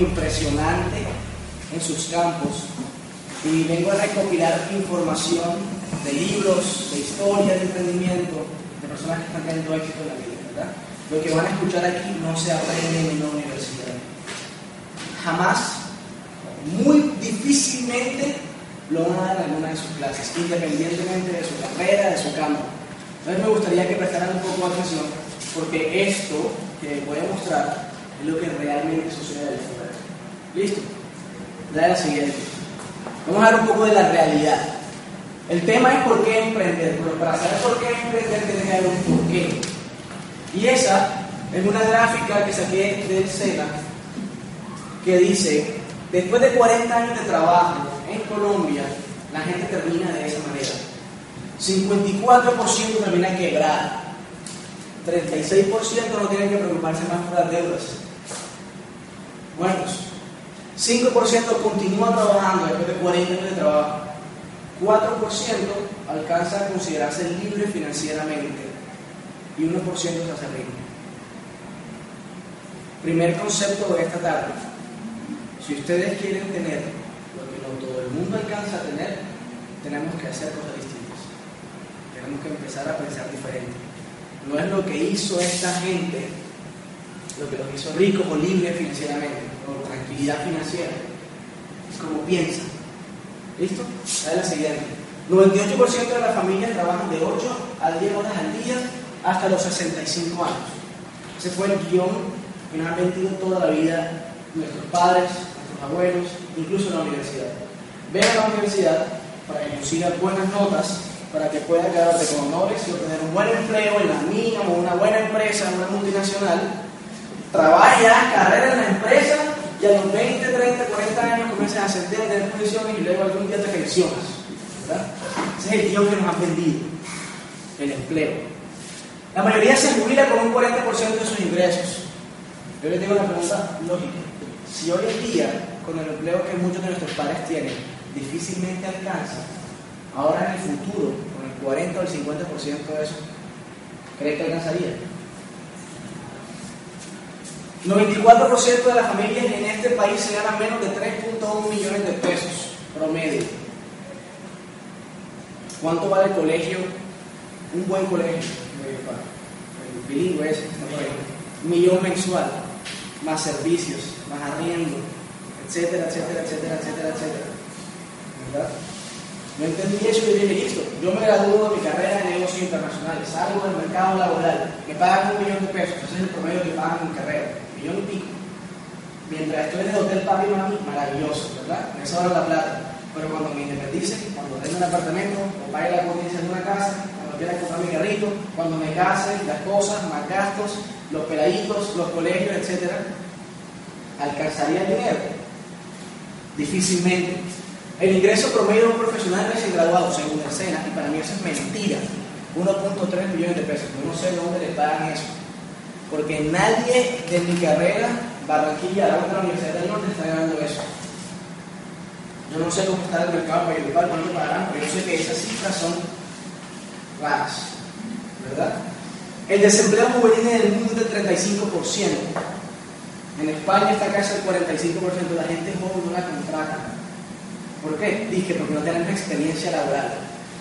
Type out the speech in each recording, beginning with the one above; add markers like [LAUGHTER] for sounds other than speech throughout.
impresionante en sus campos y vengo a recopilar información de libros, de historia, de emprendimiento, de personas que están teniendo éxito en la vida, ¿verdad? Lo que van a escuchar aquí no se aprende en una universidad. Jamás, muy difícilmente lo van a dar en alguna de sus clases, independientemente de su carrera, de su campo. Entonces me gustaría que prestaran un poco de atención, porque esto que voy a mostrar es lo que realmente sucede. ¿Listo? Dale la siguiente. Vamos a ver un poco de la realidad. El tema es por qué emprender, pero para saber por qué emprender tiene que haber un por qué. Y esa es una gráfica que saqué del SENA que dice, después de 40 años de trabajo en Colombia, la gente termina de esa manera. 54% termina quebrada. 36% no tienen que preocuparse más por las deudas. Buenos. 5% continúa trabajando después de 40 años de trabajo. 4% alcanza a considerarse libre financieramente y 1% se hace rico. Primer concepto de esta tarde. Si ustedes quieren tener lo que no todo el mundo alcanza a tener, tenemos que hacer cosas distintas. Tenemos que empezar a pensar diferente. No es lo que hizo esta gente, lo que los hizo ricos o libres financieramente, tranquilidad financiera. Es como piensan. ¿Listo? La siguiente. 98% de las familias trabajan de 8 a 10 horas al día hasta los 65 años. Ese fue el guion que nos han metido toda la vida nuestros padres, nuestros abuelos, incluso en la universidad. Ven a la universidad para que consigas buenas notas, para que puedas quedarte con honores y obtener un buen empleo en la mina o una buena empresa, en una multinacional. Trabaja, carrera en la empresa y a los 20, 30, 40 años comienzas a ascender, tener posiciones y luego algún día te pensionas. Ese es el guion que nos han vendido, el empleo. La mayoría se jubila con un 40% de sus ingresos. Yo les digo una pregunta lógica. Si hoy en día, con el empleo que muchos de nuestros padres tienen, difícilmente alcanza, ahora en el futuro, con el 40 o el 50% de eso, ¿cree que alcanzaría? 94% de las familias en este país se ganan menos de 3.1 millones de pesos promedio. ¿Cuánto vale el colegio? Un buen colegio, el bilingüe ese, un millón mensual, más servicios, más arriendo, etcétera, etcétera, etcétera, etcétera. ¿Verdad? No entendí eso y dije, listo, yo me gradúo de mi carrera en negocios internacionales, salgo del mercado laboral, me pagan un millón de pesos, ese es el promedio que pagan en carrera, millón y pico. Mientras estoy en el hotel papi mami, maravilloso, ¿verdad? Me sobra la plata. Pero cuando me independice, cuando tenga un apartamento, o pague la potencia de una casa, cuando quiera comprar mi carrito, cuando me case, las cosas, más gastos, los peladitos, los colegios, etc., ¿alcanzaría el dinero? Difícilmente. El ingreso promedio de un profesional recién graduado, según el SENA, y para mí eso es mentira, 1.3 millones de pesos. No sé dónde le pagan eso. Porque nadie de mi carrera, Barranquilla, la otra Universidad del Norte, está ganando eso. Yo no sé cómo está el mercado periodístico, cuánto pagarán, pero yo sé que esas cifras son raras, ¿verdad? El desempleo juvenil en el mundo es del 35%. En España está casi el 45% de la gente joven no la contrata. ¿Por qué? Dije, porque no tenemos experiencia laboral.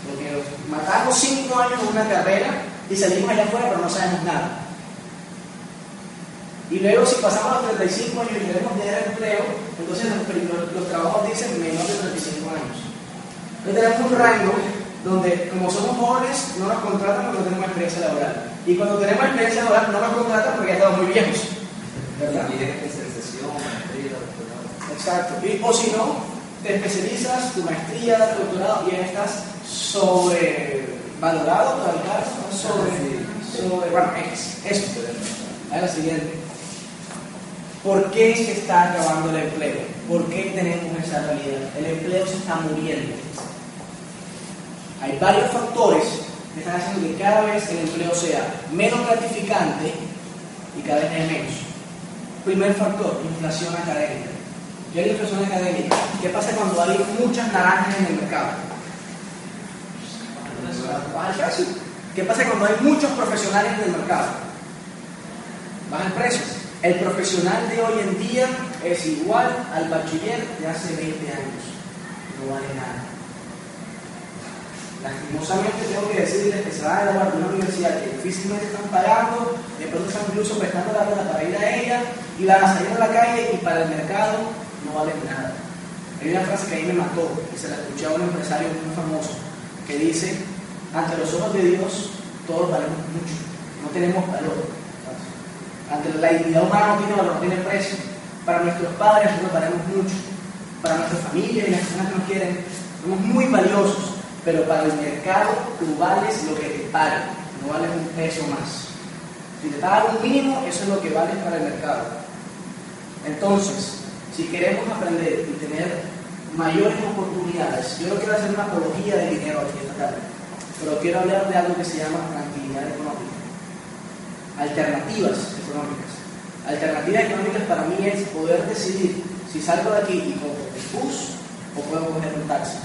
Porque matamos 5 años en una carrera y salimos allá afuera, pero no sabemos nada. Y luego, si pasamos los 35 años y queremos tener empleo, entonces los, los, trabajos dicen menos de 35 años. Entonces tenemos un rango donde, como somos jóvenes, no nos contratan porque no tenemos experiencia laboral. Y cuando tenemos experiencia laboral, no nos contratan porque ya estamos muy viejos. ¿Verdad? Exacto. Y, o si no, te especializas, tu maestría, tu doctorado, y ya estás sobrevalorado, sobre, sobre, bueno, es, eso. A la siguiente. ¿Por qué se está acabando el empleo? ¿Por qué tenemos esa realidad? El empleo se está muriendo. Hay varios factores que están haciendo que cada vez el empleo sea menos gratificante y cada vez es menos. Primer factor, inflación académica. ¿Qué hay inflación académica? ¿Qué pasa cuando hay muchas naranjas en el mercado? ¿Qué pasa cuando hay muchos profesionales en el mercado? Baja el precio. El profesional de hoy en día es igual al bachiller de hace 20 años. No vale nada. Lastimosamente tengo que decirles que se van a graduar de una universidad que difícilmente están pagando, de pronto están incluso prestando la plata para ir a ella y van a salir a la calle y para el mercado no valen nada. Hay una frase que a mí me mató y se la escuché a un empresario muy famoso que dice, ante los ojos de Dios todos valemos mucho, no tenemos valor. Ante la dignidad humana no tiene valor, no tiene precio. Para nuestros padres nosotros valemos mucho, para nuestra familia y las personas que nos quieren somos muy valiosos pero para el mercado tú vales lo que te pagan, no vales un peso más. Si te pagan un mínimo, eso es lo que vale para el mercado. Entonces, si queremos aprender y tener mayores oportunidades, yo no quiero hacer una apología de dinero aquí esta tarde, pero quiero hablar de algo que se llama tranquilidad económica. Alternativas económicas. Alternativas económicas para mí es poder decidir si salgo de aquí y cojo el bus o puedo coger un taxi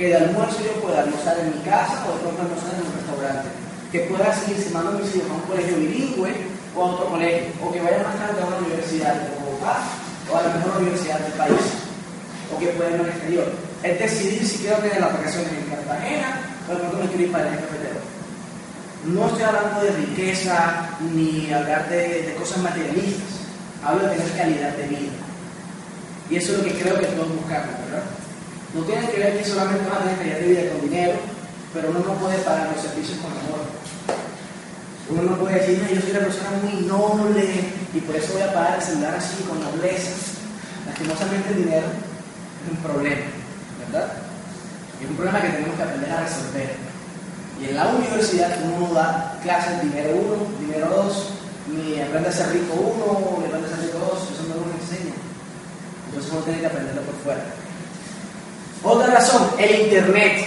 que de almuerzo yo pueda almorzar en mi casa o de pronto almorzar en un restaurante, que pueda seguir semando mis hijos a un colegio bilingüe o a otro colegio, o que vaya más tarde a una universidad de Bogotá o a la mejor universidad del país, o que pueda ir al exterior. Es decidir si quiero tener las vacaciones en Cartagena o de pronto me quiero ir para el cafetero. No estoy hablando de riqueza ni hablar de, cosas materialistas, hablo de tener calidad de vida. Y eso es lo que creo que todos buscamos, ¿verdad? No tiene que ver que solamente vas a tener calidad de vida con dinero, pero uno no puede pagar los servicios con amor. Uno no puede decir, yo soy una persona muy noble y por eso voy a pagar el celular así con nobleza. Lastimosamente el dinero es un problema, ¿verdad? Es un problema que tenemos que aprender a resolver. Y en la universidad uno no da clases dinero uno, dinero dos, ni aprende a ser rico uno, ni aprende a ser rico dos, eso no lo enseña. Entonces uno tiene que aprenderlo por fuera. Otra razón, el Internet.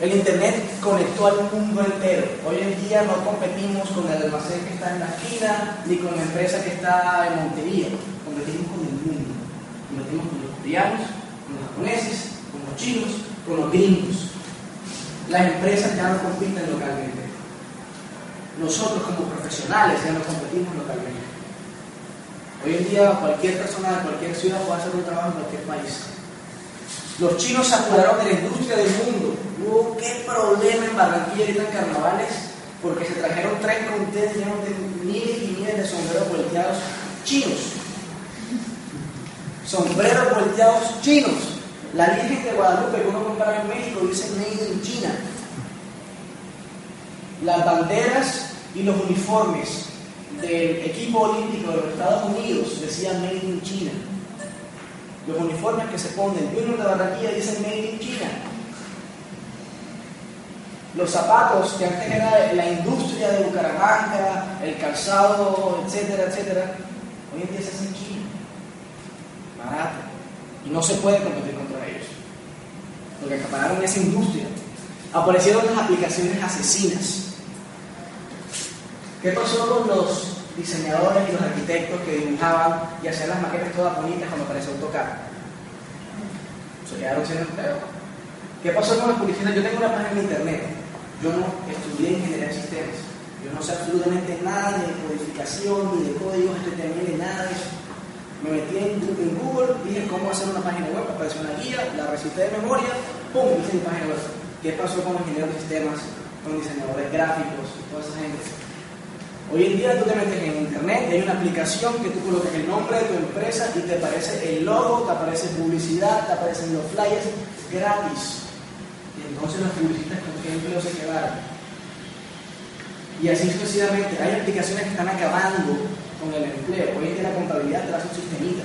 El Internet conectó al mundo entero. Hoy en día no competimos con el almacén que está en la esquina, ni con la empresa que está en Montería. Competimos con el mundo. Competimos con los coreanos, con los japoneses, con los chinos, con los gringos. Las empresas ya no compiten localmente. Nosotros como profesionales ya no competimos localmente. Hoy en día cualquier persona de cualquier ciudad puede hacer un trabajo en cualquier país. Los chinos se apoderaron de la industria del mundo. Hubo qué problema en Barranquilla ahorita en carnavales, porque se trajeron tres contenedores llenos de miles y miles de sombreros volteados chinos. Sombreros volteados chinos. La Virgen de Guadalupe que uno compra en México dice Made in China. Las banderas y los uniformes del equipo olímpico de los Estados Unidos decían Made in China. Los uniformes que se ponen Junior de Barranquilla dicen Made in China. Los zapatos que antes era la industria de Bucaramanga, el calzado, etcétera, etcétera, hoy en día se hacen en China. Barato. Y no se puede competir. Porque acapararon esa industria. Aparecieron las aplicaciones asesinas. ¿Qué pasó con los diseñadores y los arquitectos que dibujaban y hacían las maquetas todas bonitas cuando apareció AutoCAD. Se quedaron sin empleo. ¿Qué pasó con las publicidades? Yo tengo una página en internet. Yo no estudié ingeniería de sistemas. Yo no sé absolutamente nada de codificación, ni de códigos HTML, ni nada de eso. Me metí en, Google, dije cómo hacer una página web, apareció una guía, la recité de memoria, ¡pum! página web. ¿Qué pasó con los ingenieros de sistemas, con diseñadores gráficos toda esa gente? Hoy en día tú te metes en internet y hay una aplicación que tú colocas el nombre de tu empresa y te aparece el logo, te aparece publicidad, te aparecen los flyers gratis. Y entonces los publicistas con qué empleo se quedaron. Y así sucesivamente. Hay aplicaciones que están acabando con el empleo. Hoy en día la contabilidad te la hace un sistemita.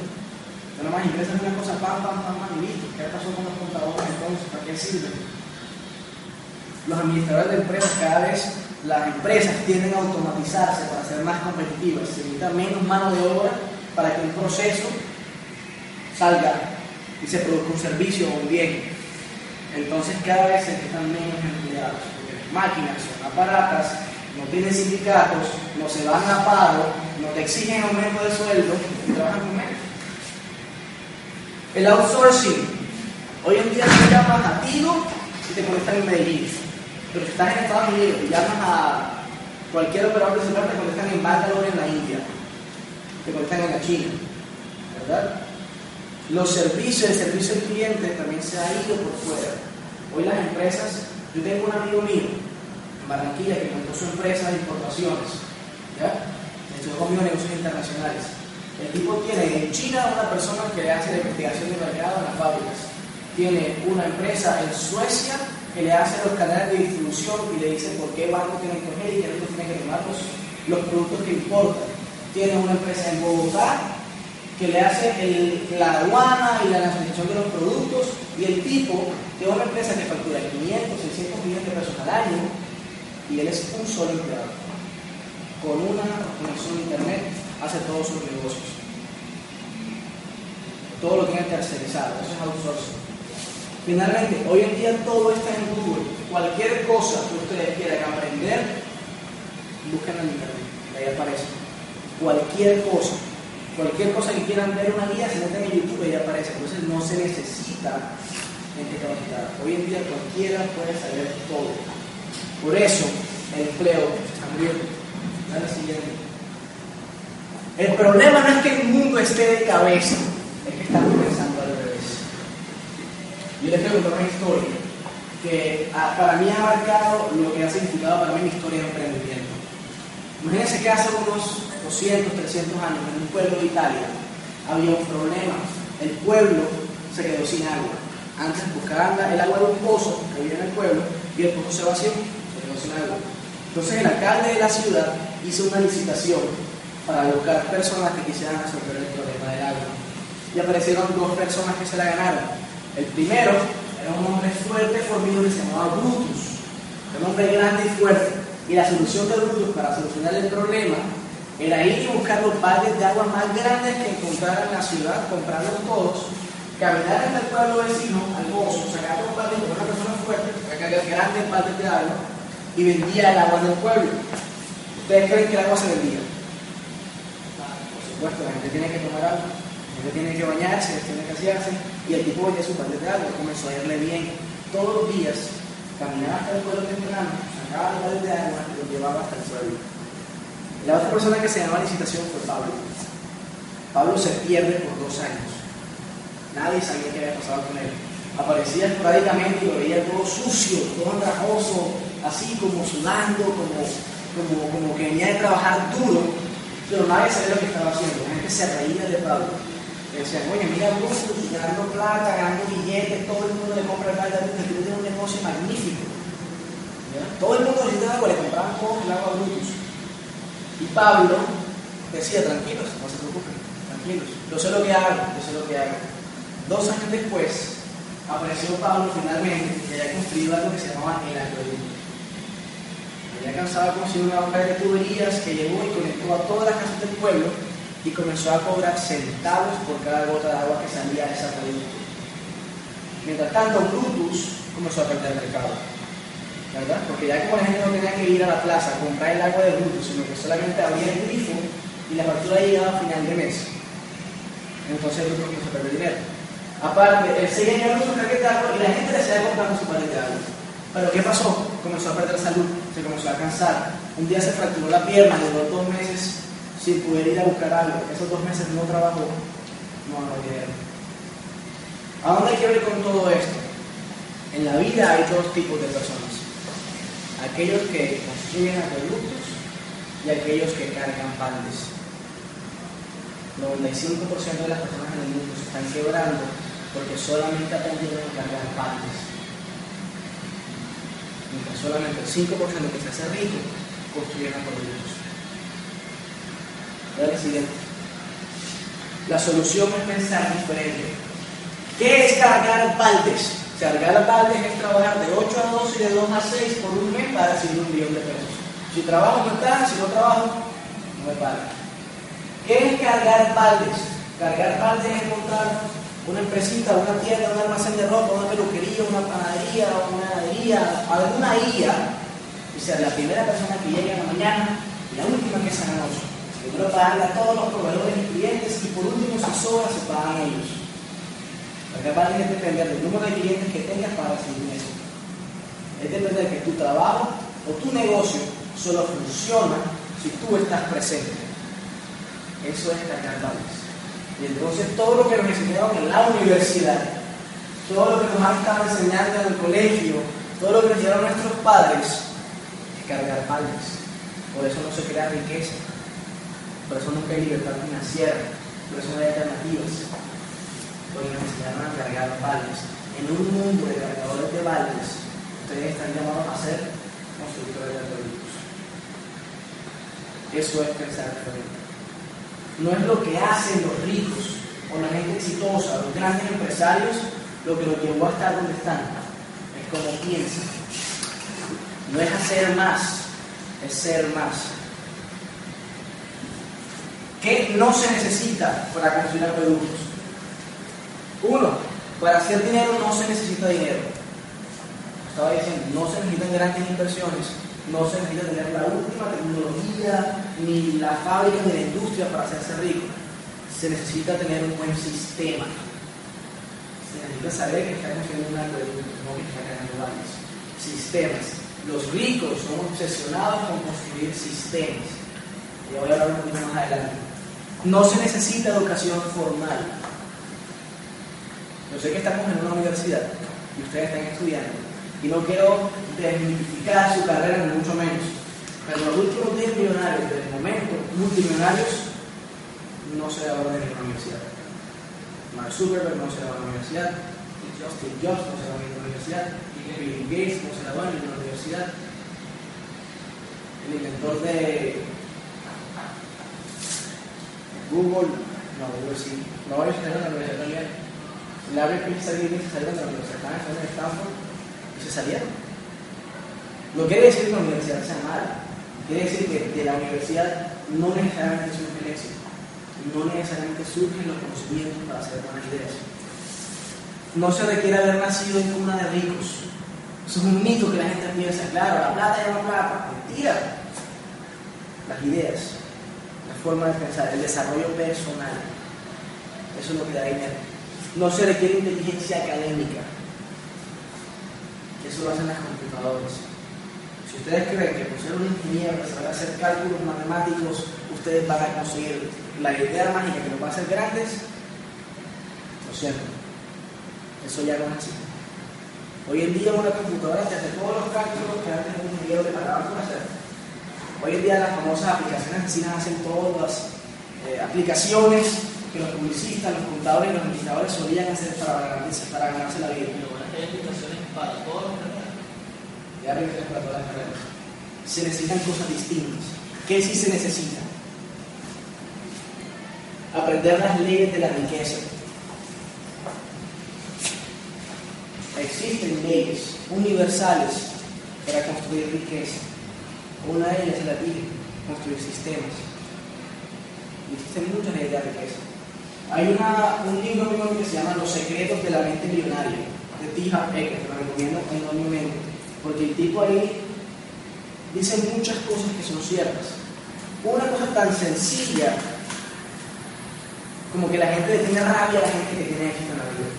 Tú nomás ingresas una cosa, pam, pam, pam, pam, y listo. ¿Qué pasó con los contadores entonces? ¿Para qué sirven? Los administradores de empresas cada vez las empresas tienden a automatizarse para ser más competitivas, se necesita menos mano de obra para que un proceso salga y se produzca un servicio o un bien. Entonces cada vez se necesitan menos empleados, porque las máquinas son aparatas, no tienen sindicatos, no se van a paro, no te exigen aumento de sueldo y trabajan con menos. El outsourcing. Hoy en día se llama a Tigo y te conectan en Medellín. Pero si estás en Estados Unidos y llamas a cualquier operador de celular, te contestan en Bangalore, en la India, te contestan en la China, ¿verdad? Los servicios, el servicio al cliente también se ha ido por fuera. Hoy las empresas, yo tengo un amigo mío en Barranquilla que montó su empresa de importaciones, ¿ya? Estudió conmigo negocios internacionales. El tipo tiene en China una persona que le hace la investigación de mercado en las fábricas. Tiene una empresa en Suecia que le hace los canales de distribución y le dice por qué banco tiene que coger y qué tiene que tomar los, productos que importa. Tiene una empresa en Bogotá que le hace la aduana y la nacionalización de los productos y el tipo de una empresa que factura 500, 600 millones de pesos al año y él es un solo empleado. Con una conexión internet hace todos sus negocios. Todo lo tiene tercerizado, eso es outsourcing. Finalmente, hoy en día todo está en Google. Cualquier cosa que ustedes quieran aprender, busquen en internet, ahí aparece. Cualquier cosa Cualquier cosa que quieran ver una guía, se meten en YouTube y ya aparece. Entonces no se necesita gente capacitada. Hoy en día cualquiera puede saber todo. Por eso el empleo muriendo. Dale siguiente. El problema no es que el mundo esté de cabeza, es que estamos pensando al revés. Yo les pregunto una historia que ah, para mí ha marcado lo que ha significado para mí mi historia de emprendimiento. Imagínense que hace unos 200, 300 años, en un pueblo de Italia, había un problema. El pueblo se quedó sin agua. Antes buscaban el agua de un pozo que había en el pueblo y el pozo se vació, se quedó sin agua. Entonces el alcalde de la ciudad hizo una licitación para buscar personas que quisieran resolver el problema del agua. Y aparecieron dos personas que se la ganaron. El primero era un hombre fuerte, formido que se llamaba Brutus. un hombre grande y fuerte. Y la solución de Brutus para solucionar el problema era ir y buscar los baldes de agua más grandes que encontraran en la ciudad, comprarlos todos, caminar hasta el pueblo vecino, al pozo, sacar los baldes con una persona fuerte, sacar grandes baldes de agua y vendía el agua del pueblo. ¿Ustedes creen que el agua se vendía? Supuesto, la gente tiene que tomar agua, la gente tiene que bañarse, tiene que asearse, y el tipo vendía sus baldes de agua, comenzó a irle bien. Todos los días caminaba hasta el pueblo temprano, sacaba los baldes de agua y los llevaba hasta el pueblo. La otra persona que se llamó a licitación fue Pablo. Pablo se pierde por dos años. Nadie sabía qué había pasado con él. Aparecía esporádicamente y lo veía todo sucio, todo andrajoso, así como sudando, como, como, como que venía de trabajar duro, pero nadie sabía lo que estaba haciendo. La gente se reía de Pablo. Le decían, oye, mira Brutus, ganando plata, ganando billetes, todo el mundo le compra el baile a Brutus, tiene un negocio magnífico. Todo el mundo necesitaba agua, le compraban todo el agua a Brutus. Y Pablo decía, tranquilos, no se preocupen, tranquilos, yo sé lo que hago, yo sé lo que hago. Dos años después, apareció Pablo finalmente y había construido algo que se llamaba el acueducto. Había cansado de construir una obra de tuberías que llevó y conectó a todas las casas del pueblo y comenzó a cobrar centavos por cada gota de agua que salía de ese acueducto. Mientras tanto, Brutus comenzó a perder el mercado. ¿verdad? Porque ya como la gente no tenía que ir a la plaza a comprar el agua de Brutus, sino que solamente abría el grifo y la factura llegaba a final de mes. Entonces Brutus comenzó a perder dinero. Aparte, él seguía en su agua y la gente le seguía comprando su paquete de agua. Pero ¿qué pasó? Comenzó a perder salud, se comenzó a cansar. Un día se fracturó la pierna, duró dos meses sin poder ir a buscar algo. Esos dos meses no trabajó, no ganó dinero. ¿A dónde que ver con todo esto? En la vida hay dos tipos de personas aquellos que construyen acueductos y aquellos que cargan baldes. 95% de las personas en el mundo se están quebrando porque solamente aprendieron a cargar baldes. Mientras solamente el 5% que se hace rico construyen acueductos. La siguiente. La solución es pensar diferente. ¿Qué es cargar baldes? Cargar tal es trabajar de 8 a 2 y de 2 a 6 por un mes para recibir un millón de pesos. Si trabajo me está, si no trabajo, no me pagan. ¿Qué es cargar baldes? Cargar baldes es encontrar una empresita, una tienda, un almacén de ropa, una peluquería, una panadería, una heladería, alguna IA, y sea la primera persona que llegue en la mañana y la última que es la noche. Primero pagarle a todos los proveedores y clientes y por último si sobra se pagan ellos. Porque para es depender del número de clientes que tengas para recibir eso. Es depender de que tu trabajo o tu negocio solo funciona si tú estás presente. Eso es cargar valores. Y entonces todo lo que nos enseñaron en la universidad, todo lo que nos han estado enseñando en el colegio, todo lo que nos enseñaron nuestros padres, es cargar palmas. Por eso no se crea riqueza. Por eso nunca hay libertad financiera. Por eso no hay alternativas. Porque nos enseñaron a cargar palmas. En un mundo de cargadores de baldes, ustedes están llamados a ser constructores de productos. Eso es pensar diferente. No es lo que hacen los ricos o la gente exitosa, los grandes empresarios, lo que los llevó a estar donde están. Es como piensan. No es hacer más, es ser más. ¿Qué no se necesita para construir acueductos? Uno, para hacer dinero no se necesita dinero. Estaba diciendo, no se necesitan grandes inversiones, no se necesita tener la última tecnología ni la fábrica ni la industria para hacerse rico. Se necesita tener un buen sistema. Se necesita saber que está construyendo un acueducto, no que está creando valles. Sistemas. Los ricos son obsesionados con construir sistemas. Y voy a hablar un poquito más adelante. No se necesita educación formal. Yo sé que estamos en una universidad y ustedes están estudiando. Y no quiero desmitificar su carrera, ni mucho menos. Pero los últimos 10 millonarios del momento, multimillonarios, no se graduaron en la universidad. Mark Zuckerberg no se graduó en la universidad. Justin Jobs no se graduó en la universidad. Bill Gates no se graduó en la universidad. El inventor de Google, no, Google sí. No, ellos salieron de la universidad también. Larry Page y salieron de la universidad, estudiando en Stanford y se salieron. No quiere decir que la universidad sea mala, quiere decir que de la universidad no necesariamente surge el éxito, no necesariamente surgen los conocimientos para hacer buenas ideas. No se requiere haber nacido en cuna de ricos. Eso es un mito que la gente piensa, claro, la plata llama plata. Mentira. Las ideas, la forma de pensar, el desarrollo personal, eso es lo que da dinero. No se requiere inteligencia académica. Eso lo hacen las computadoras. Si ustedes creen que por ser un ingeniero que sabe hacer cálculos matemáticos, ustedes van a conseguir la idea mágica que los va a hacer grandes, lo siento. Eso ya no es así. Hoy en día una computadora te hace todos los cálculos que antes un ingeniero le pagaban por hacer. Hoy en día las famosas aplicaciones vecinas hacen todas las eh, aplicaciones que los publicistas, los contadores y los administradores solían hacer para ganarse, para ganarse la vida. Pero bueno, hay aplicaciones para todos los carreras. Ya para todas las carreras. Se necesitan cosas distintas. ¿Qué sí se necesita? Aprender las leyes de la riqueza. Existen leyes universales para construir riqueza. Una de ellas es la Biblia, construir sistemas. Y existen muchas leyes de la riqueza. Hay una, un libro bueno que se llama Los secretos de la mente millonaria, de T. Harv Eker, que lo recomiendo enormemente, porque el tipo ahí dice muchas cosas que son ciertas. Una cosa tan sencilla como que la gente le tiene rabia a la gente que tiene éxito en la vida.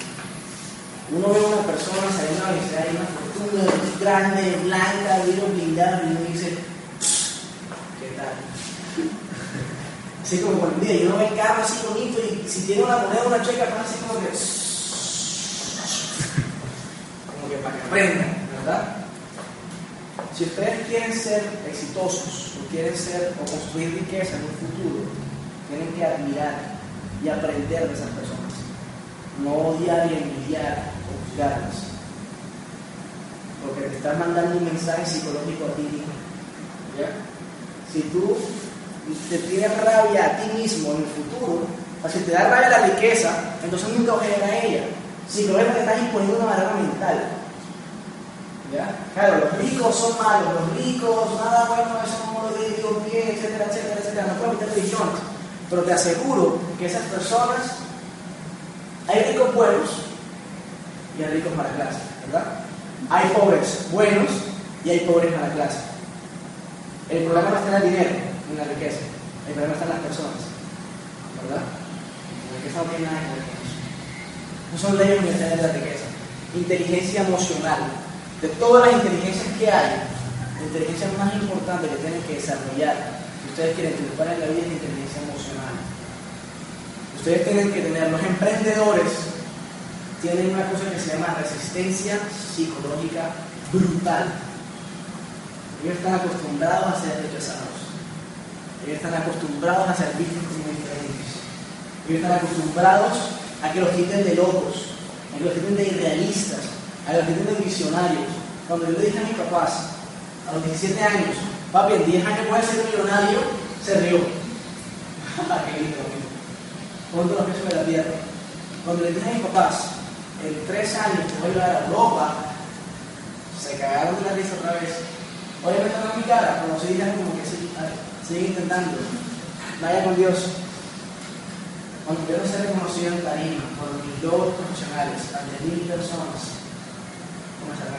Uno ve a una persona saliendo de la universidad y una fortuna grande, blanca, bien blindada, y uno dice, ¿qué tal? Así como por el día, y uno ve el carro así bonito y si tiene una moneda, una checa, pasa así como que. Como que para que aprendan, ¿verdad? Si ustedes quieren ser exitosos, o quieren ser o construir riqueza en un futuro, tienen que admirar y aprender de esas personas. No odiar y envidiar o juzgarlas. Porque te están mandando un mensaje psicológico a ti mismo. ¿Ya? Si tú te tienes rabia a ti mismo en el futuro, o si te da rabia la riqueza, entonces nunca a ella. Si lo ves, te estás imponiendo una barrera mental. ¿Ya? Claro, los ricos son malos, los ricos, nada bueno, eso no lo digo bien, etcétera, etcétera, etcétera. No puedo meter religiones. Pero te aseguro que esas personas, hay ricos buenos y hay ricos mala clase, ¿verdad? Hay pobres buenos y hay pobres mala clase. El problema no está en el dinero, en la riqueza. El problema está en las personas, ¿verdad? La riqueza no tiene nada que ver con eso. No son leyes universales de la riqueza. Inteligencia emocional. De todas las inteligencias que hay, la inteligencia más importante que tienen que desarrollar, si ustedes quieren triunfar en la vida, es la inteligencia emocional. Ustedes tienen que tener, los emprendedores tienen una cosa que se llama resistencia psicológica brutal. Ellos están acostumbrados a ser rechazados. Ellos están acostumbrados a ser vistos como diferentes. Ellos están acostumbrados a que los quiten de locos, a que los quiten de irrealistas, a que los quiten de visionarios. Cuando yo le dije a mis papás, a los 17 años, papi, en 10 años puedes ser millonario, se rió. [LAUGHS] ¡Qué lindo! Ponte los pies sobre la tierra. Cuando le dije a mis papás, en 3 años que voy a ir a Europa, se cagaron de la risa otra vez. Me están en mi cara, pero se digan como que sí, sigue intentando. Vaya con Dios. Cuando quiero ser reconocido en tarima por mis logros profesionales ante mil personas, ¿cómo se me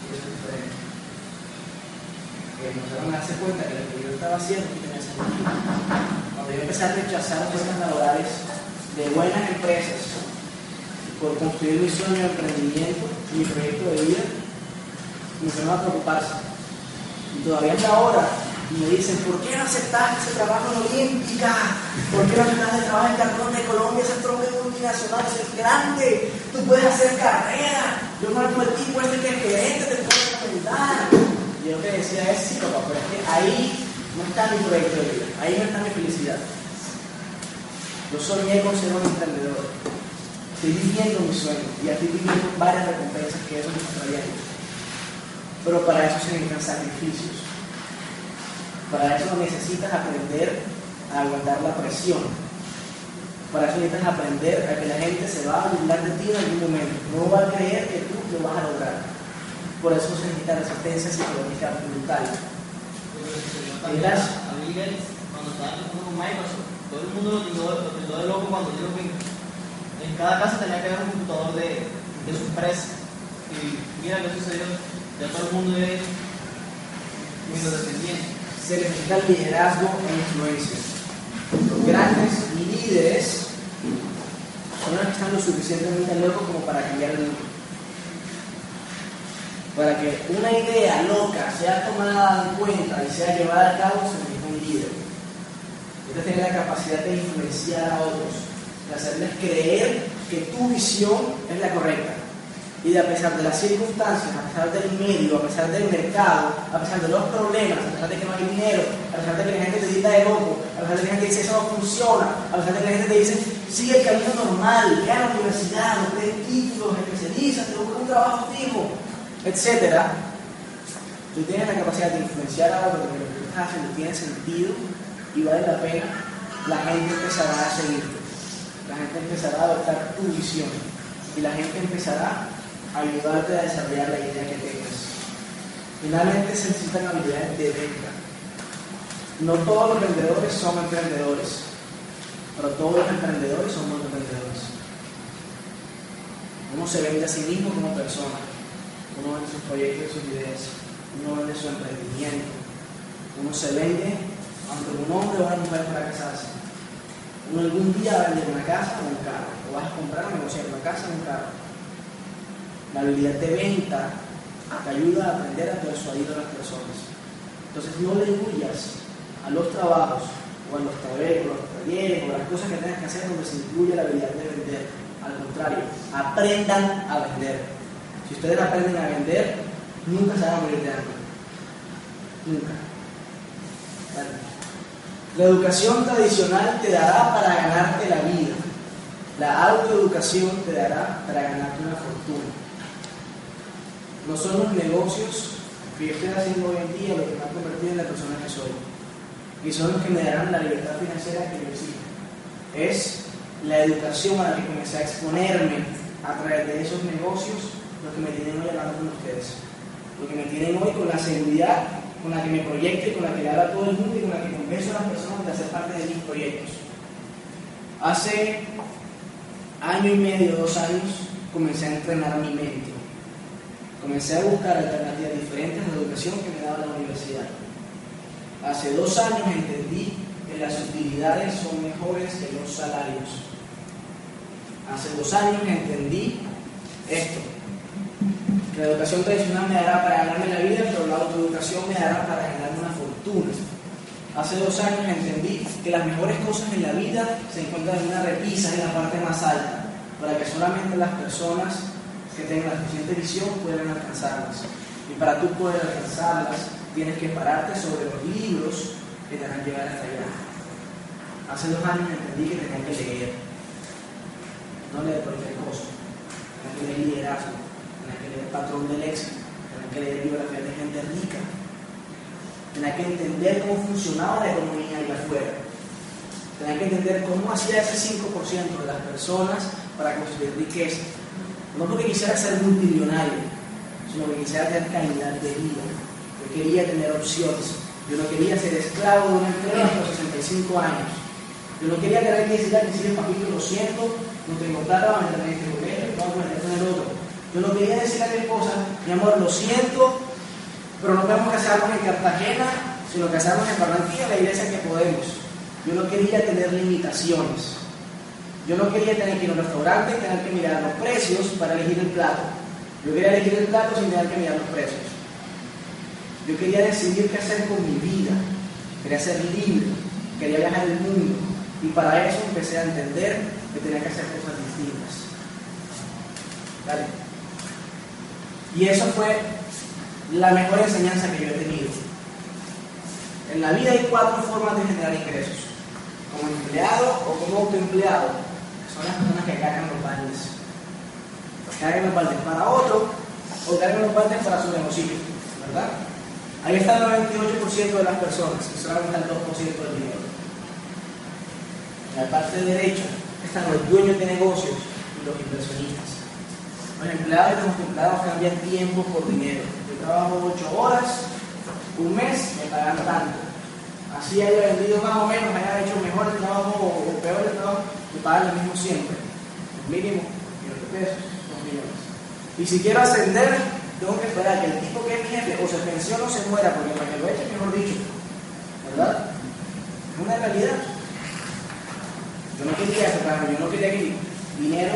Y eso es diferente. Que van a darse cuenta que lo que yo estaba haciendo tenía sentido. Cuando yo empecé a rechazar ofertas laborales de buenas empresas por construir mi sueño de emprendimiento, mi proyecto de vida, me a preocuparse. Y todavía hasta ahora me dicen, ¿por qué no aceptaste ese trabajo en Olímpica? ¿Por qué no aceptaste el trabajo en Cartón de Colombia? Ese tronco multinacional, es grande, tú puedes hacer carrera. Yo conozco el tipo este que es gerente, te puedo recomendar. Y yo que decía es, sí, papá, pero es que ahí no está mi proyecto de vida, ahí no está mi felicidad. Yo soñé con ser un emprendedor. Estoy viviendo mi sueño y estoy viviendo varias recompensas que eso me trayendo. Pero para eso se necesitan sacrificios. Para eso necesitas aprender a aguantar la presión. Para eso necesitas aprender a que la gente se va a burlar de ti en algún momento. No va a creer que tú lo vas a lograr. Por eso se necesita resistencia psicológica brutal. Miguel, cuando estaba con Microsoft, todo el mundo lo tiró, de loco cuando que en cada casa tenía que haber un computador de, de su empresa. Y mira qué sucedió ya todo el mundo es dependiente. Se necesita liderazgo e influencia. Los grandes líderes son los que están lo suficientemente locos como para cambiar el mundo. Para que una idea loca sea tomada en cuenta y sea llevada a cabo, se necesita un líder. Usted tiene la capacidad de influenciar a otros, de hacerles creer que tu visión es la correcta y de a pesar de las circunstancias, a pesar del medio, a pesar del mercado, a pesar de los problemas, a pesar de que no hay dinero, a pesar de que la gente te diga de loco, a pesar de que la gente dice eso no funciona, a pesar de que la gente te dice sigue el camino normal, ve a la universidad, obtén títulos, especialízate, busca un trabajo fijo, etc. Tú tienes la capacidad de influenciar a otros que lo que estás haciendo tiene sentido y vale la pena, la gente empezará a seguirte, la gente empezará a adoptar tu visión. Y la gente empezará ayudarte a desarrollar la idea que tengas. Finalmente se necesitan habilidades de venta. No todos los vendedores son emprendedores, pero todos los emprendedores son buenos vendedores. Uno se vende a sí mismo como persona, uno vende sus proyectos y sus ideas, uno vende su emprendimiento, uno se vende ante un hombre o una mujer para casarse. Uno algún día va a vender una casa o un carro, o vas a comprar o negociar una casa o un carro la habilidad de venta te ayuda a aprender a persuadir a las personas. Entonces no le huyas a los trabajos o a los o los talleres o a las cosas que tengas que hacer donde se incluye la habilidad de vender. Al contrario, aprendan a vender. Si ustedes aprenden a vender, nunca se van a morir de hambre. Nunca. La educación tradicional te dará para ganarte la vida. La autoeducación te dará para ganarte una fortuna no son los negocios que yo estoy haciendo hoy en día lo que me ha convertido en la persona que soy. Y son los que me darán la libertad financiera que yo exijo. Es la educación a la que comencé a exponerme a través de esos negocios lo que me tienen hoy hablando con ustedes. Lo que me tienen hoy con la seguridad con la que me proyecto y con la que le habla a todo el mundo y con la que convenzo a las personas de hacer parte de mis proyectos. Hace año y medio, dos años, comencé a entrenar mi mente comencé a buscar alternativas diferentes a la educación que me daba la universidad. Hace dos años entendí que las utilidades son mejores que los salarios. Hace dos años entendí esto. La educación tradicional me dará para ganarme la vida, pero la autoeducación me dará para ganar una fortuna. Hace dos años entendí que las mejores cosas en la vida se encuentran en una repisa en la parte más alta, para que solamente las personas que tengan la suficiente visión puedan alcanzarlas. Y para tú poder alcanzarlas, tienes que pararte sobre los libros que te harán llegar hasta allá. Hace dos años entendí que tenía que leer, no leer cualquier cosa, tenía que leer liderazgo, tenía que leer patrón del éxito, tenía que leer biografías de gente rica, tenía que entender cómo funcionaba la economía allá afuera. Tenía que entender cómo hacía ese 5% de las personas para construir riqueza. No porque quisiera ser multimillonario, sino porque quisiera tener calidad de vida. Yo quería tener opciones. Yo no quería ser esclavo de una empresa a los 65 años. Yo no quería tener que decir al principio, papito, lo siento, no tengo plata para meterme en este no voy a meterme en el otro. Yo no quería decir a mi mi amor, lo siento, pero no podemos casarnos en Cartagena, sino casarnos en Barranquilla, la iglesia que podemos. Yo no quería tener limitaciones. Yo no quería tener que ir a un restaurante y tener que mirar los precios para elegir el plato. Yo quería elegir el plato sin tener que mirar los precios. Yo quería decidir qué hacer con mi vida. Quería ser libre. Quería viajar el mundo. Y para eso empecé a entender que tenía que hacer cosas distintas. ¿Vale? Y eso fue la mejor enseñanza que yo he tenido. En la vida hay cuatro formas de generar ingresos. Como empleado o como autoempleado. Son las personas que cargan los baldes. Cargan los baldes para otro o cargan los baldes para su negocio. ¿Verdad? Ahí está el 98% de las personas y solamente el 2% del dinero. En la parte derecha están los dueños de negocios y los inversionistas. Los empleados y los empleados cambian tiempo por dinero trabajo 8 horas, un mes, me pagan tanto. Así haya vendido más o menos, haya hecho mejor el trabajo o, peor el trabajo, me pagan lo mismo siempre. Mínimo, de pesos, 2 millones. Y si quiero ascender, tengo que esperar que el tipo que es mi jefe o se pensione o se muera, porque para que lo eche, mejor dicho. ¿Verdad? Es una realidad. Yo no quería ese trabajo, yo no quería que mi dinero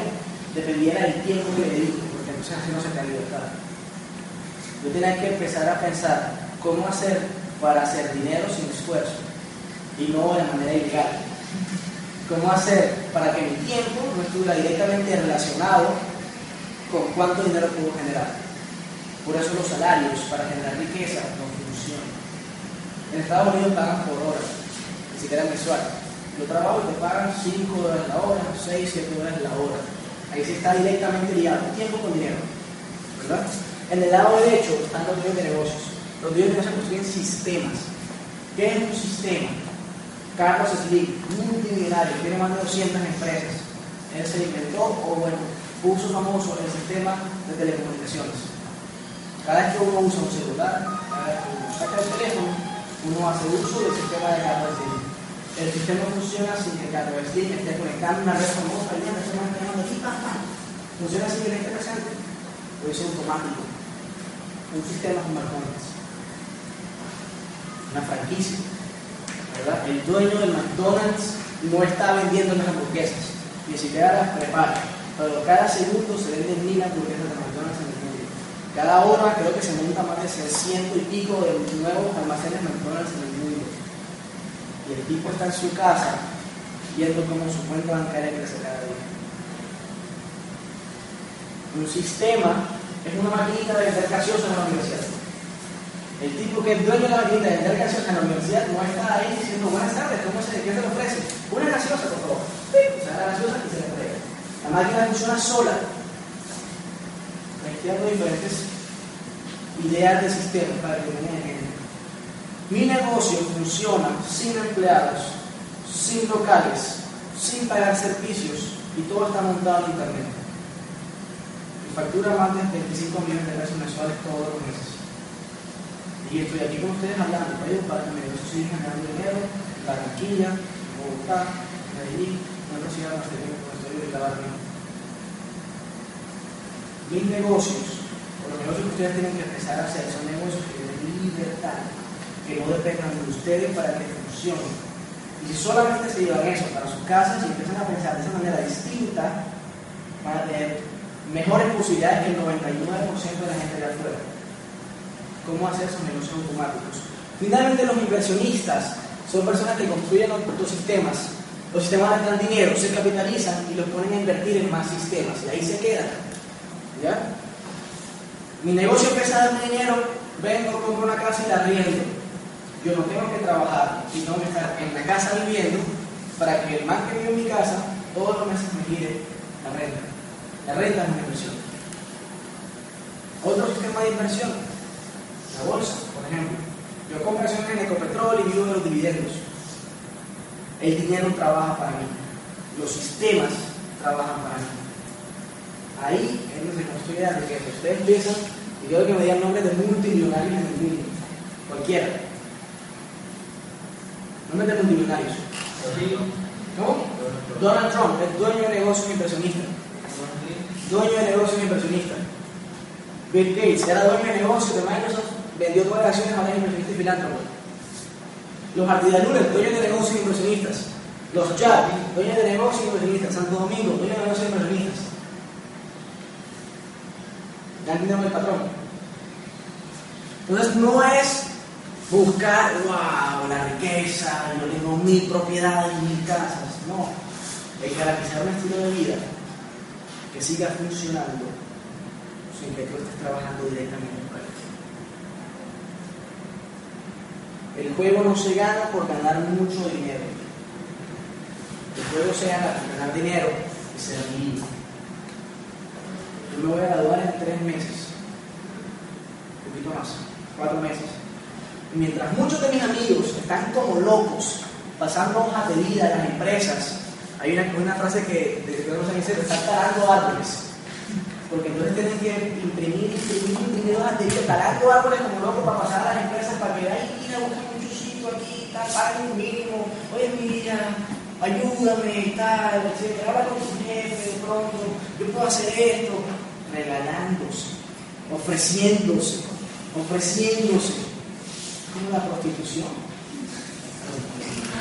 dependiera del tiempo que le dedico, porque entonces así no se te libertad. Yo tenía que empezar a pensar cómo hacer para hacer dinero sin esfuerzo y no de manera ilegal. Cómo hacer para que mi tiempo no estuviera directamente relacionado con cuánto dinero puedo generar. Por eso los salarios para generar riqueza no funcionan. En Estados Unidos pagan por hora, ni siquiera mensual. Yo trabajo te pagan 5 dólares la hora, 6, 7 dólares la hora. Ahí sí está directamente ligado, tiempo con dinero. ¿Verdad? En el lado derecho están los dueños de negocios. Los dueños de negocios construyen sistemas. ¿Qué es un sistema? Carlos Slim, multimillonario, tiene más de 200 empresas. Él se inventó, o bueno, puso famoso el sistema de telecomunicaciones. Cada vez que uno usa un celular, cada vez que uno saca el teléfono, uno hace uso del sistema de Carlos Slim. El sistema funciona sin que Carlos Slim esté conectando una red famosa y ya estamos llamando aquí, Funciona sin que esté presente. Lo es automático un sistema como McDonald's, una franquicia. El dueño del McDonald's no está vendiendo las hamburguesas, ni siquiera las prepara, pero cada segundo se venden mil hamburguesas de McDonald's en el mundo. Cada hora creo que se monta más de 600 y pico de nuevos almacenes McDonald's en el mundo. Y el tipo está en su casa viendo cómo su cuenta bancaria crece cada día. Un sistema es una maquinita de gaseosa en la universidad. El tipo que es dueño de la maquinita de vender gaseosa en la universidad no está ahí diciendo buenas tardes, ¿cómo se, ¿qué le ofrece? Una gaseosa, por favor. O sea, la gaseosa y se le entrega. La máquina funciona sola, mezclando diferentes ideas de sistema para que ejemplo. Mi negocio funciona sin empleados, sin locales, sin pagar servicios y todo está montado en internet factura más de 25 millones de pesos mensuales todos los meses. Y estoy aquí con ustedes hablando ellos, para que me sigan ganando dinero, Barranquilla, Bogotá, Medellín, más pequeñas como estoy en la barrio. Mis negocios, o los negocios que ustedes tienen que empezar a hacer, son negocios que tienen libertad, que no dependan de ustedes para que funcionen. Y si solamente se llevan eso para sus casas y empiezan a pensar de esa manera distinta, van a tener mejores posibilidades que el 99% de la gente de afuera. ¿Cómo hacer esos negocios automáticos? Finalmente, los inversionistas son personas que construyen los sistemas. Los sistemas dan dinero, se capitalizan y los ponen a invertir en más sistemas y ahí se quedan. ¿Ya? Mi negocio empieza a darme dinero, vengo, compro una casa y la riendo. Yo no tengo que trabajar y tengo que estar en la casa viviendo para que el man que vive en mi casa todos los meses me gire la renta. La renta es una inversión. Otro sistema de inversión, la bolsa, por ejemplo. Yo compro acciones en Ecopetrol y vivo de los dividendos. El dinero trabaja para mí. Los sistemas trabajan para mí. Ahí es donde se construye la riqueza. Ustedes empiezan, y quiero que me digan nombres de multimillonarios en el mundo. Cualquiera. Nombres de multimillonarios. Donald Trump es dueño de negocios inversionistas. Dueño de negocios inversionistas. Bill Gates era dueño de negocios de Microsoft, vendió todas las acciones a los inversionistas y filántropos. Los Artidalules, dueños de negocios inversionistas. Los Jack, dueños de negocios inversionistas. Santo Domingo, dueños de negocios inversionistas. Dan dinero del patrón. Entonces no es buscar, wow, la riqueza, yo tengo mil propiedades y mil casas. No. Es garantizar un estilo de vida que siga funcionando sin que tú estés trabajando directamente para él. El juego no se gana por ganar mucho dinero. El juego se gana por ganar dinero y ser libre. Yo me voy a graduar en tres meses, un poquito más, cuatro meses. Y mientras muchos de mis amigos están como locos pasando hojas de vida en las empresas, hay una, frase que de que no se dice, están talando árboles. Porque entonces tienen que imprimir, imprimir, imprimir hojas de vida, talando árboles como locos para pasar a las empresas para que ahí mira, busca un sitio aquí, tal, pague un mínimo, oye mira, ayúdame, tal, etc. Habla con tu jefe de pronto, yo puedo hacer esto, regalándose, ofreciéndose, ofreciéndose, como la prostitución,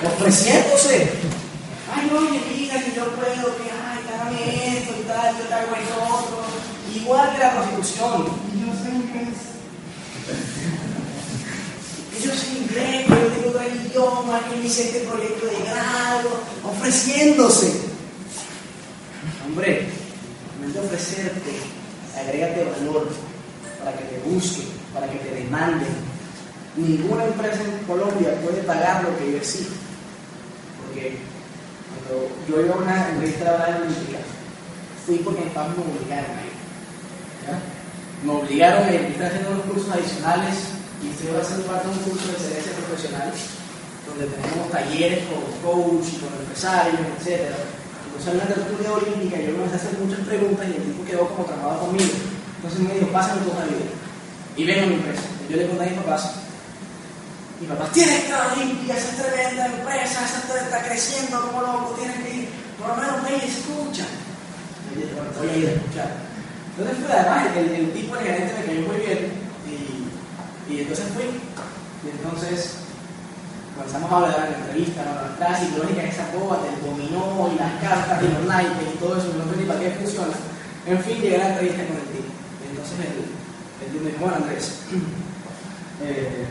ofreciéndose. Ay, oye, mira que yo puedo, que ay, esto y tal, yo te hago otro. Igual que la prostitución. Yo sé inglés. Yo sé inglés, yo tengo otro idioma, que hice este proyecto de grado, ofreciéndose. Hombre, en de ofrecerte, agrégate valor para que te busquen, para que te demanden. Ninguna empresa en Colombia puede pagar lo que yo exijo. Porque yo iba a una entrevista de la olímpica, fui porque mis papás me obligaron a ir. ¿ya? Me obligaron a ir, haciendo unos cursos adicionales y estoy haciendo parte de un curso de excelencia profesional, donde tenemos talleres con coach y con empresarios, etc. Entonces, en una tertulia olímpica, yo me empecé a hacer muchas preguntas y el tipo quedó como tramado conmigo. Entonces me dijo, pásame tu vida. Y vengo a mi empresa. Yo le conté a mis papás, mi papá, tienes que ir a la Olimpia, esa empresa, esa está creciendo como loco, tienes que ir, por lo menos y escucha. Y yo bueno, voy a ir a escuchar. Entonces fui, además, el, el tipo, el gerente me cayó muy bien, y, y entonces fui. Y entonces comenzamos a hablar de la entrevista, ¿no? clases, lógica, esas bobas del dominó y las cartas y los naipes y todo eso, no sé ni para qué funciona. En fin, llegué a la entrevista con el tipo. Y entonces el, el me dijo, bueno, Andrés, [CLEARS THROAT] eh,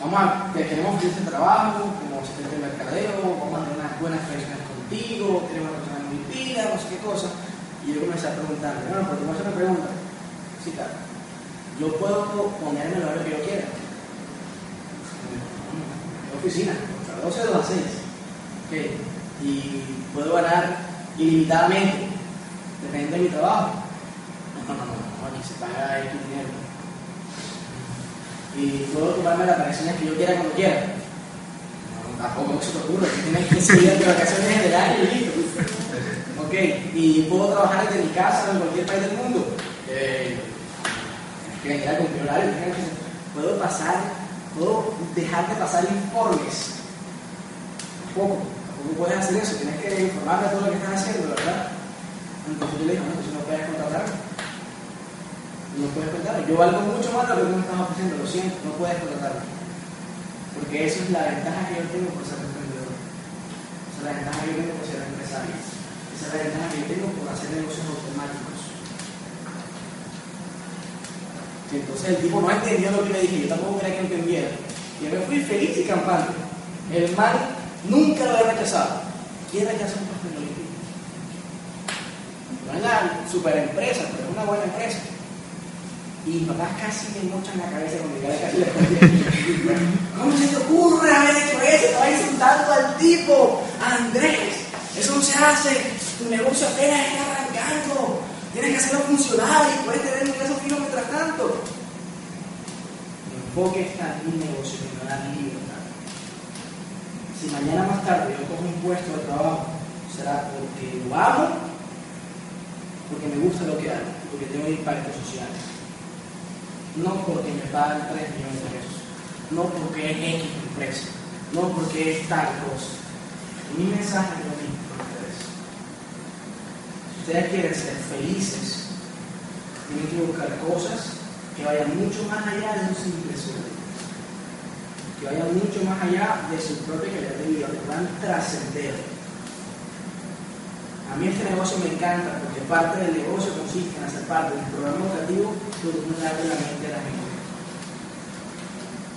vamos a, te queremos que este trabajo como asistente de mercadeo, vamos a tener unas buenas relaciones contigo, tenemos una persona muy pila, no sé qué cosa. Y yo comencé a preguntarle, bueno, voy a hacer una pregunta. Sí, claro. Yo puedo ponerme el horario que yo quiera. En oficina, a 12 de las 6. Ok. Y puedo ganar ilimitadamente, dependiendo de mi trabajo. No, no, no, no, aquí se paga X dinero y puedo tomarme las vacaciones que yo quiera cuando quiera. Tampoco se te ocurre, que tienes 15 días de vacaciones en el año y. Ok, y puedo trabajar desde mi casa en cualquier país del mundo. Eh, que ir con puedo pasar, puedo dejar de pasar informes. Tampoco, tampoco puedes hacer eso, tienes que informarme de todo lo que estás haciendo, ¿verdad? Entonces yo le dije, no, pues no puedes contratarme no puedes contratarme. Yo valgo mucho más de lo que me estás ofreciendo, lo siento, no puedes contratarme. Porque eso es la ventaja que yo tengo por ser emprendedor. Esa es la ventaja que yo tengo por ser empresario. Esa es la ventaja que yo tengo por hacer negocios automáticos. Y entonces el tipo no entendió lo que le dije, yo tampoco quería que entendiera. Y yo me fui feliz y campante. El man nunca lo había rechazado. ¿Quién rechaza un en No es la super empresa, pero es una buena empresa. Y mis papás casi me mochan la cabeza con mi cabeza. ¿Cómo se te ocurre haber hecho eso? Estaba insultando al tipo, Andrés. Eso no se hace. Tu negocio apenas está arrancando. Tienes que hacerlo funcionar y puedes tener un ingreso fijo mientras tanto. Mi enfoque está en mi negocio que me da libertad. Si mañana más tarde yo cojo un puesto de trabajo, será porque lo amo, porque me gusta lo que hago, porque tengo impacto social no porque me pagan 3 millones de pesos, no porque es X empresa, no porque es tal cosa. Mi mensaje es lo mismo para ustedes. Si ustedes quieren ser felices, tienen que buscar cosas que vayan mucho más allá de un simple que vayan mucho más allá de su propia calidad de vida, que puedan trascender. A mí este negocio me encanta parte del negocio consiste en hacer parte del programa educativo donde uno abre la mente a la gente.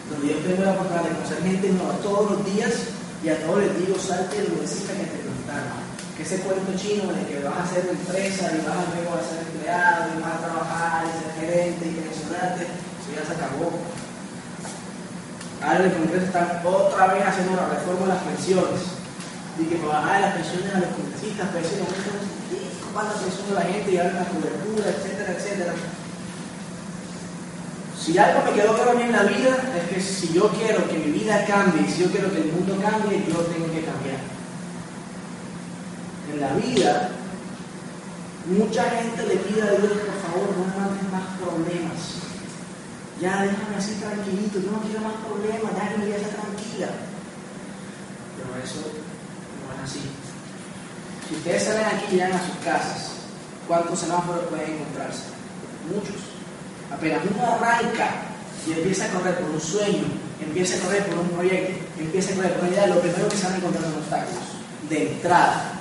Donde yo tengo la oportunidad de conocer gente nueva todos los días y a todos les digo, salte de necesitas que te preguntaron. Que ese cuento chino de que vas a ser empresa y vas a luego a ser empleado y vas a trabajar y ser gerente y pensionarte, eso ya se acabó. Ahora el Congreso están otra vez haciendo la reforma de las pensiones y que para bajar las pensiones a los congresistas, pero ese momento no la pensión de la gente y hablan la cobertura, etcétera, etcétera. Si algo me quedó claro a en la vida es que si yo quiero que mi vida cambie, si yo quiero que el mundo cambie, yo tengo que cambiar. En la vida, mucha gente le pide a Dios, por favor, no me mandes más problemas. Ya déjame así tranquilito, yo no quiero más problemas, ya que mi vida tranquila. Pero eso así. Si ustedes salen aquí y llegan a sus casas, ¿cuántos semáforos pueden encontrarse? Muchos. Apenas uno arranca y empieza a correr por un sueño, empieza a correr por un proyecto, empieza a correr por una idea, lo primero que se van a encontrar son obstáculos, de entrada.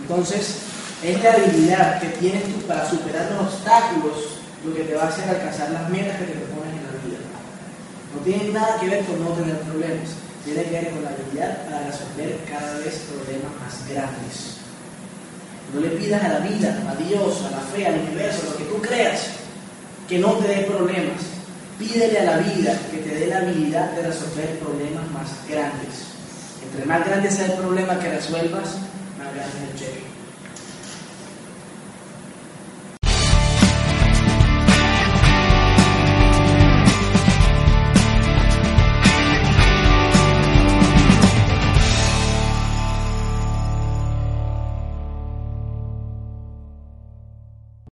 Entonces, es la habilidad que tienes tú para superar los obstáculos lo que te va a hacer alcanzar las metas que te propones en la vida. No tiene nada que ver con no tener problemas tiene que ver con la habilidad para resolver cada vez problemas más grandes. No le pidas a la vida, a Dios, a la fe, al universo, lo que tú creas, que no te dé problemas. Pídele a la vida que te dé la habilidad de resolver problemas más grandes. Entre más grande sea el problema que resuelvas, más grande es el cheque.